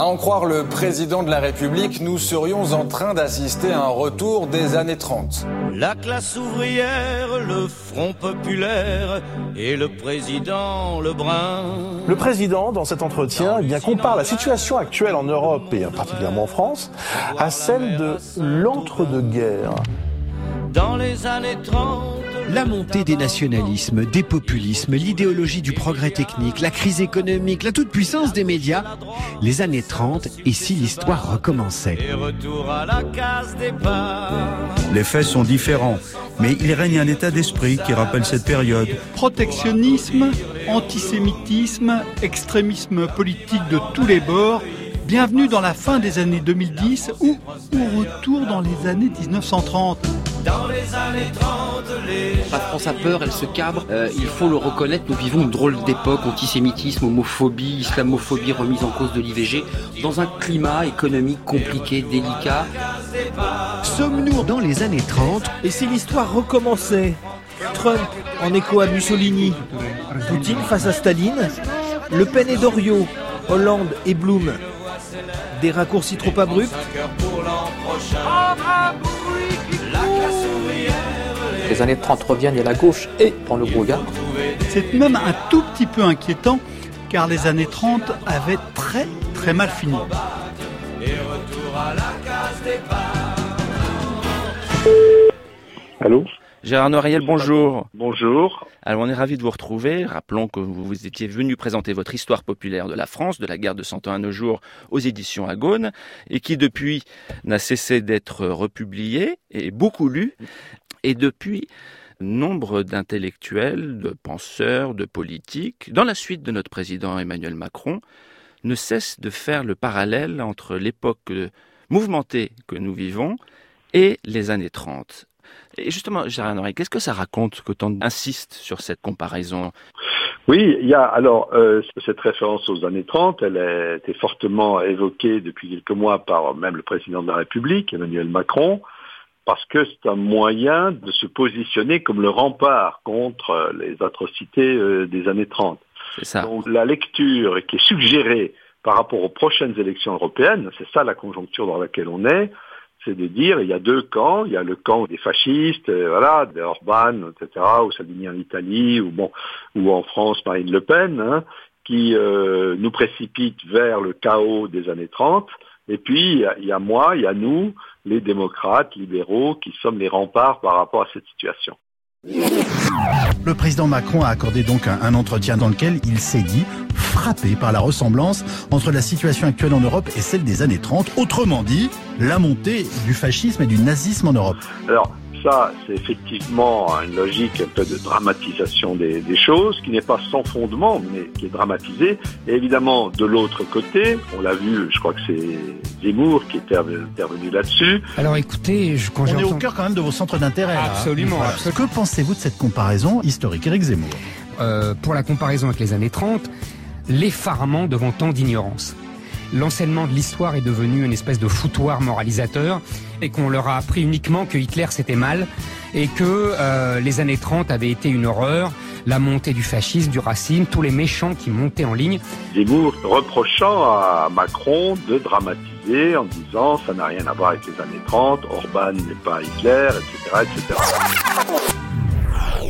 À en croire le président de la République, nous serions en train d'assister à un retour des années 30. La classe ouvrière, le Front populaire et le président Lebrun. Le président, dans cet entretien, eh bien, compare la situation actuelle en Europe et particulièrement en France à celle de l'entre-deux-guerres. Dans les années 30, la montée des nationalismes, des populismes, l'idéologie du progrès technique, la crise économique, la toute-puissance des médias, les années 30 et si l'histoire recommençait. Les faits sont différents, mais il règne un état d'esprit qui rappelle cette période. Protectionnisme, antisémitisme, extrémisme politique de tous les bords, bienvenue dans la fin des années 2010 ou au retour dans les années 1930. Dans les années 30, La France a peur, elle se cabre. Euh, il faut le reconnaître, nous vivons une drôle d'époque, antisémitisme, homophobie, islamophobie, remise en cause de l'IVG, dans un climat économique compliqué, délicat. Sommes-nous dans les années 30 Et si l'histoire recommençait Trump en écho à Mussolini, Poutine face à Staline, Le Pen et Doriot, Hollande et Blum. Des raccourcis trop abrupts Les années 30 reviennent et la gauche est dans le brouillard. C'est même un tout petit peu inquiétant car les années 30 avaient très très mal fini. Allô Gérard Noiriel, bonjour. Bonjour. Alors on est ravi de vous retrouver. Rappelons que vous étiez venu présenter votre histoire populaire de la France, de la guerre de Cent Ans à nos jours, aux éditions Agone, et qui depuis n'a cessé d'être republiée et beaucoup lu. Et depuis, nombre d'intellectuels, de penseurs, de politiques, dans la suite de notre président Emmanuel Macron, ne cessent de faire le parallèle entre l'époque mouvementée que nous vivons et les années 30. Et justement, Gérard Noël, qu'est-ce que ça raconte que tant insiste sur cette comparaison? Oui, il y a alors euh, cette référence aux années 30, elle a été fortement évoquée depuis quelques mois par même le président de la République, Emmanuel Macron, parce que c'est un moyen de se positionner comme le rempart contre les atrocités euh, des années 30. Ça. Donc la lecture qui est suggérée par rapport aux prochaines élections européennes, c'est ça la conjoncture dans laquelle on est, c'est de dire il y a deux camps, il y a le camp des fascistes, euh, voilà, des Orban, etc., ou Salvini en Italie, ou bon, ou en France Marine Le Pen, hein, qui euh, nous précipite vers le chaos des années 30. Et puis il y, a, il y a moi, il y a nous, les démocrates, libéraux, qui sommes les remparts par rapport à cette situation. Le président Macron a accordé donc un, un entretien dans lequel il s'est dit frappé par la ressemblance entre la situation actuelle en Europe et celle des années 30. Autrement dit, la montée du fascisme et du nazisme en Europe. Alors, ça, c'est effectivement une logique un peu de dramatisation des, des choses, qui n'est pas sans fondement, mais qui est dramatisée. Et évidemment, de l'autre côté, on l'a vu, je crois que c'est Zemmour qui était intervenu là-dessus. Alors écoutez, je, On est au cœur quand même de vos centres d'intérêt. hein. Absolument. Que pensez-vous de cette comparaison historique Éric Zemmour? Euh, pour la comparaison avec les années 30, l'effarement devant tant d'ignorance. L'enseignement de l'histoire est devenu une espèce de foutoir moralisateur et qu'on leur a appris uniquement que Hitler c'était mal et que euh, les années 30 avaient été une horreur, la montée du fascisme, du racisme, tous les méchants qui montaient en ligne. Zemmour reprochant à Macron de dramatiser en disant ça n'a rien à voir avec les années 30, Orban n'est pas Hitler, etc. etc.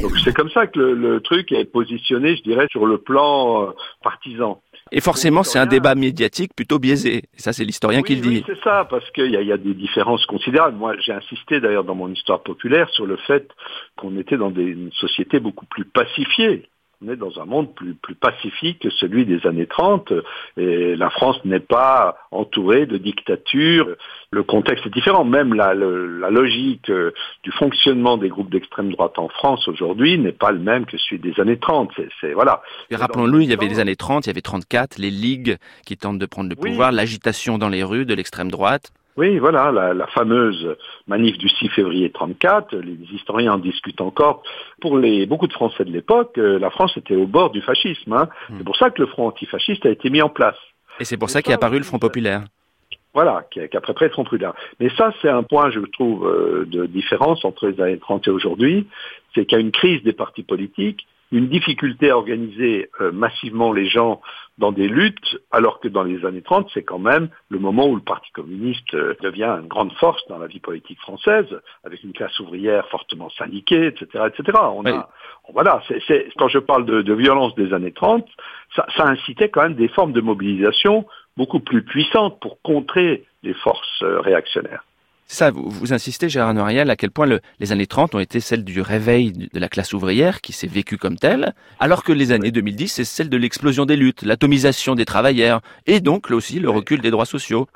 Donc c'est comme ça que le, le truc est positionné, je dirais, sur le plan euh, partisan. Et forcément, c'est un débat médiatique plutôt biaisé. Et ça, c'est l'historien qui le dit. Oui, c'est ça, parce qu'il y, a- il y a des différences considérables. Moi, j'ai insisté d'ailleurs dans mon histoire populaire sur le fait qu'on était dans des, une société beaucoup plus pacifiée. On est dans un monde plus, plus pacifique que celui des années 30 et la France n'est pas entourée de dictatures. Le contexte est différent. Même la, le- la logique euh, du fonctionnement des groupes d'extrême droite en France aujourd'hui n'est pas le même que celui des années 30. C'est, c'est- voilà. Rappelons-le, il y avait les années 30, il y avait 34, les ligues qui tentent de prendre le Oui. pouvoir, l'agitation dans les rues de l'extrême droite. Oui, voilà, la, la fameuse manif du 6 février 34, les historiens en discutent encore. Pour les, beaucoup de Français de l'époque, euh, la France était au bord du fascisme. hein. C'est pour ça que le front antifasciste a été mis en place. Et c'est pour ça qu'est apparu le Front populaire. Voilà, qui, qui après près Front Prudent. Mais ça, c'est un point, je trouve, euh, de différence entre les années 30 et aujourd'hui. C'est qu'il y a une crise des partis politiques une difficulté à organiser euh, massivement les gens dans des luttes, alors que dans les années 30, c'est quand même le moment où le Parti communiste euh, devient une grande force dans la vie politique française, avec une classe ouvrière fortement syndiquée, etc., etc. On a, voilà, c'est, quand je parle de, de, violence des années 30, ça, ça incitait quand même des formes de mobilisation beaucoup plus puissantes pour contrer les forces euh, réactionnaires. Ça, vous, vous, insistez, Gérard Noiriel, à quel point le, les années 30 ont été celles du réveil de la classe ouvrière qui s'est vécue comme telle, alors que les années 2010, c'est celle de l'explosion des luttes, l'atomisation des travailleurs, et donc là aussi le recul des droits sociaux.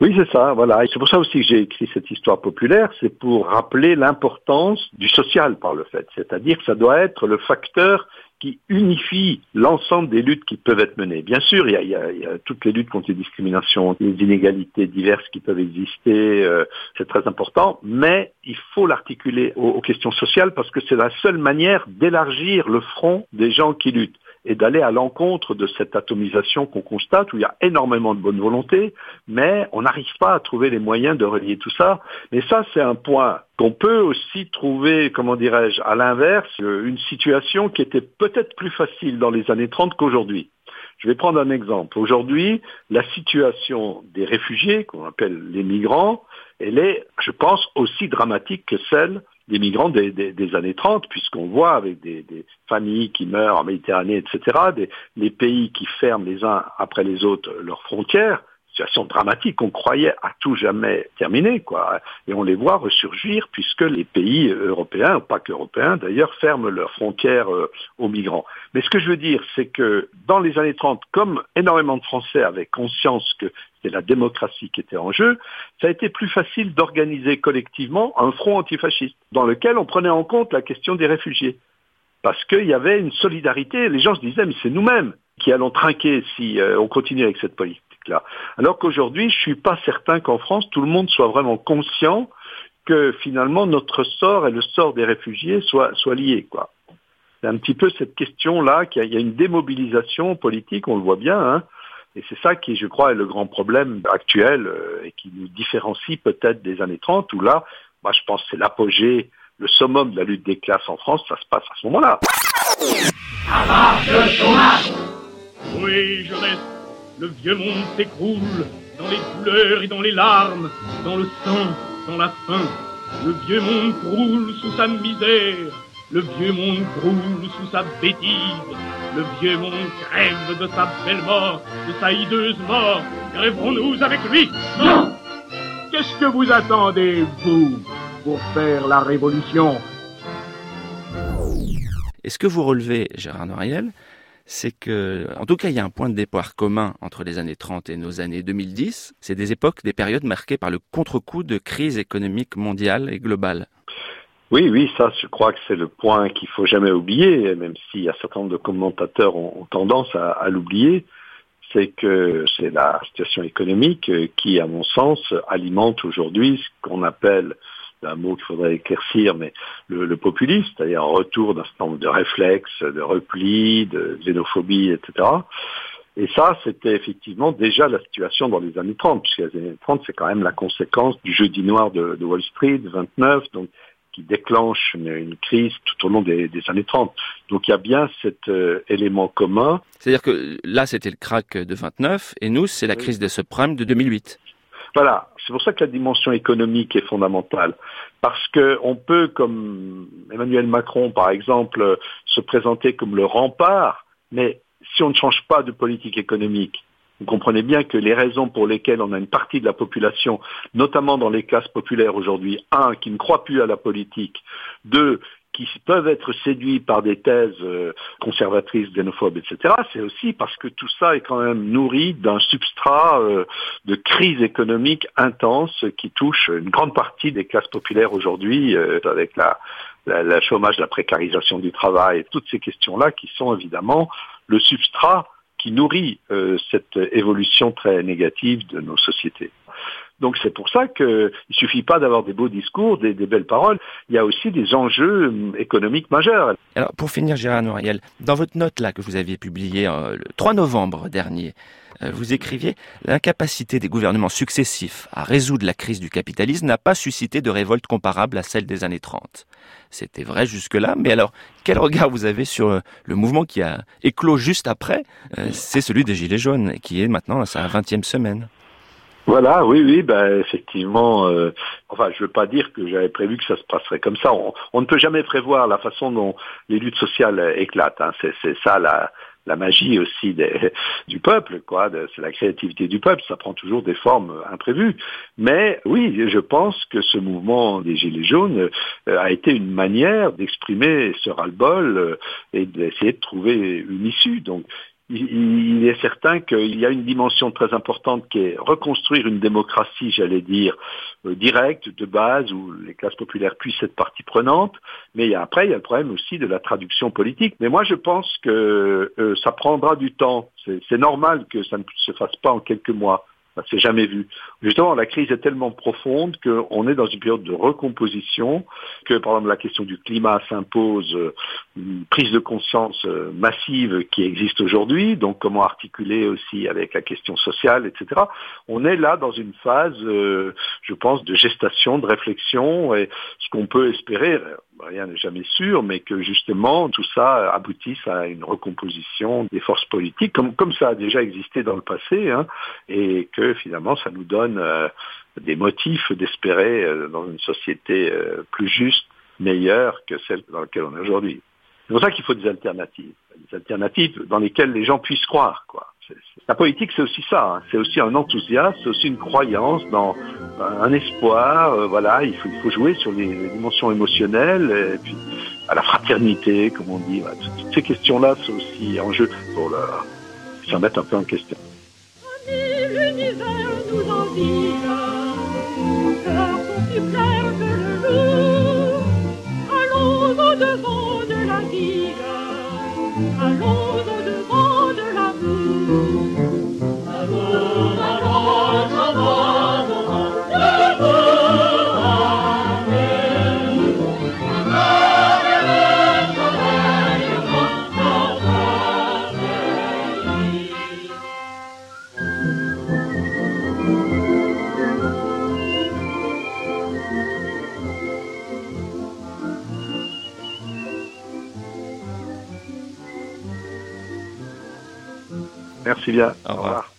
Oui, c'est ça, voilà. Et c'est pour ça aussi que j'ai écrit cette histoire populaire, c'est pour rappeler l'importance du social par le fait. C'est-à-dire que ça doit être le facteur qui unifie l'ensemble des luttes qui peuvent être menées. Bien sûr, il y a, toutes les luttes contre les discriminations, les inégalités diverses qui peuvent exister, euh, c'est très important, mais il faut l'articuler aux questions sociales parce que c'est la seule manière d'élargir le front des gens qui luttent et d'aller à l'encontre de cette atomisation qu'on constate, où il y a énormément de bonne volonté, mais on n'arrive pas à trouver les moyens de relier tout ça. Mais ça, c'est un point qu'on peut aussi trouver, comment dirais-je, à l'inverse, une situation qui était peut-être plus facile dans les années 30 qu'aujourd'hui. Je vais prendre un exemple. Aujourd'hui, la situation des réfugiés, qu'on appelle les migrants, elle est, je pense, aussi dramatique que celle des migrants des, des, des années 30, puisqu'on voit avec des, des, familles qui meurent en Méditerranée, etc., des, les pays qui ferment les uns après les autres leurs frontières, situation dramatique qu'on croyait à tout jamais terminée, quoi. Et on les voit ressurgir puisque les pays européens, pas qu'européens d'ailleurs, ferment leurs frontières euh, aux migrants. Mais ce que je veux dire, c'est que dans les années 30, comme énormément de Français avaient conscience que c'était la démocratie qui était en jeu, ça a été plus facile d'organiser collectivement un front antifasciste dans lequel on prenait en compte la question des réfugiés. Parce qu'il y avait une solidarité, les gens se disaient, mais c'est nous-mêmes qui allons trinquer si euh, on continue avec cette politique. Là. Alors qu'aujourd'hui, je suis pas certain qu'en France, tout le monde soit vraiment conscient que finalement notre sort et le sort des réfugiés soient, liés. C'est un petit peu cette question-là, qu'il y a une démobilisation politique, on le voit bien, hein, et c'est ça qui, je crois, est le grand problème actuel euh, et qui nous différencie peut-être des années 30, où là, moi je pense que c'est l'apogée, le summum de la lutte des classes en France, ça se passe à ce moment-là. Oui, je reste le vieux monde s'écroule dans les douleurs et dans les larmes, dans le sang, dans la faim. Le vieux monde croule sous sa misère, le vieux monde croule sous sa bêtise. Le vieux monde crève de sa belle mort, de sa hideuse mort. Crèverons-nous avec lui? Non Qu'est-ce que vous attendez, vous, pour faire la révolution? Et ce que vous relevez, Gérard Noiriel, c'est que, en tout cas, il y a un point de départ commun entre les années 30 et nos années 2010. C'est des époques, des périodes marquées par le contre-coup de crise économique mondiale et globale. Oui, oui, ça, je crois que c'est le point qu'il faut jamais oublier, même si un certain nombre de commentateurs ont, tendance à, l'oublier. C'est que c'est la situation économique qui, à mon sens, alimente aujourd'hui ce qu'on appelle un mot qu'il faudrait éclaircir, mais le, le populisme, c'est-à-dire un retour d'un certain nombre de réflexes, de repli, de xénophobie, etc. Et ça, c'était effectivement déjà la situation dans les années 30, puisque les années 30, c'est quand même la conséquence du jeudi noir de, de Wall Street, 29, donc qui déclenche une, une, crise tout au long des, des, années 30. Donc il y a bien cet euh, élément commun. C'est-à-dire que là, c'était le crack de 29, et nous, c'est la crise des subprimes de 2008. Voilà, c'est pour ça que la dimension économique est fondamentale. Parce que on peut, comme Emmanuel Macron par exemple, se présenter comme le rempart, mais si on ne change pas de politique économique, vous comprenez bien que les raisons pour lesquelles on a une partie de la population, notamment dans les classes populaires aujourd'hui, un, qui ne croit plus à la politique, deux, qui peuvent être séduits par des thèses euh, conservatrices, xénophobes, etc., c'est aussi parce que tout ça est quand même nourri d'un substrat euh, de crise économique intense qui touche une grande partie des classes populaires aujourd'hui, euh, avec la, la, la, chômage, la précarisation du travail, toutes ces questions-là qui sont évidemment le substrat qui nourrit cette évolution très négative de nos sociétés. Donc c'est pour ça qu'il ne suffit pas d'avoir des beaux discours, des, belles paroles, il y a aussi des enjeux hum, économiques majeurs. Alors pour finir, Gérard Noiriel, dans votre note là que vous aviez publiée euh, le 3 novembre dernier, euh, vous écriviez L'incapacité des gouvernements successifs à résoudre la crise du capitalisme n'a pas suscité de révolte comparable à celle des années 30. C'était vrai jusque-là, mais alors quel regard vous avez sur euh, le mouvement qui a éclos juste après C'est celui des Gilets jaunes, qui est maintenant à sa 20e semaine? Voilà, oui, oui, ben effectivement. Euh, enfin, je veux pas dire que j'avais prévu que ça se passerait comme ça. On, ne peut jamais prévoir la façon dont les luttes sociales éclatent. Hein. C'est ça la, la magie aussi du peuple, quoi. C'est la créativité du peuple. Ça prend toujours des formes imprévues. Mais oui, je pense que ce mouvement des Gilets jaunes euh, a été une manière d'exprimer ce ras-le-bol euh, et d'essayer de trouver une issue. Donc, il est certain qu'il y a une dimension très importante qui est reconstruire une démocratie, j'allais dire, euh, directe, de base, où les classes populaires puissent être partie prenante. Mais après, il y a le problème aussi de la traduction politique. Mais moi, je pense que euh, ça prendra du temps. C'est normal que ça ne se fasse pas en quelques mois. Ça s'est jamais vu. Justement, la crise est tellement profonde qu'on est dans une période de recomposition, que par exemple la question du climat s'impose euh, une prise de conscience euh, massive qui existe aujourd'hui, donc comment articuler aussi avec la question sociale, etc. On est là dans une phase, euh, je pense, de gestation, de réflexion, et ce qu'on peut espérer, rien n'est jamais sûr, mais que justement tout ça aboutisse à une recomposition des forces politiques, comme, comme ça a déjà existé dans le passé, hein, et que finalement ça nous donne euh, des motifs d'espérer euh, dans une société euh, plus juste, meilleure que celle dans laquelle on est aujourd'hui. C'est pour ça qu'il faut des alternatives, des alternatives dans lesquelles les gens puissent croire. La politique, c'est aussi ça. Hein. C'est aussi un enthousiasme, c'est aussi une croyance dans un espoir. Voilà, il faut, jouer sur les, dimensions émotionnelles à la fraternité, comme on dit. Toutes ces questions-là sont aussi en jeu pour s'en mettre un peu en question. L'univers nous envie, Au revoir. Au revoir.